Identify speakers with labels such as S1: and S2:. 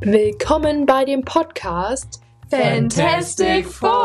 S1: Willkommen bei dem Podcast
S2: Fantastic Four!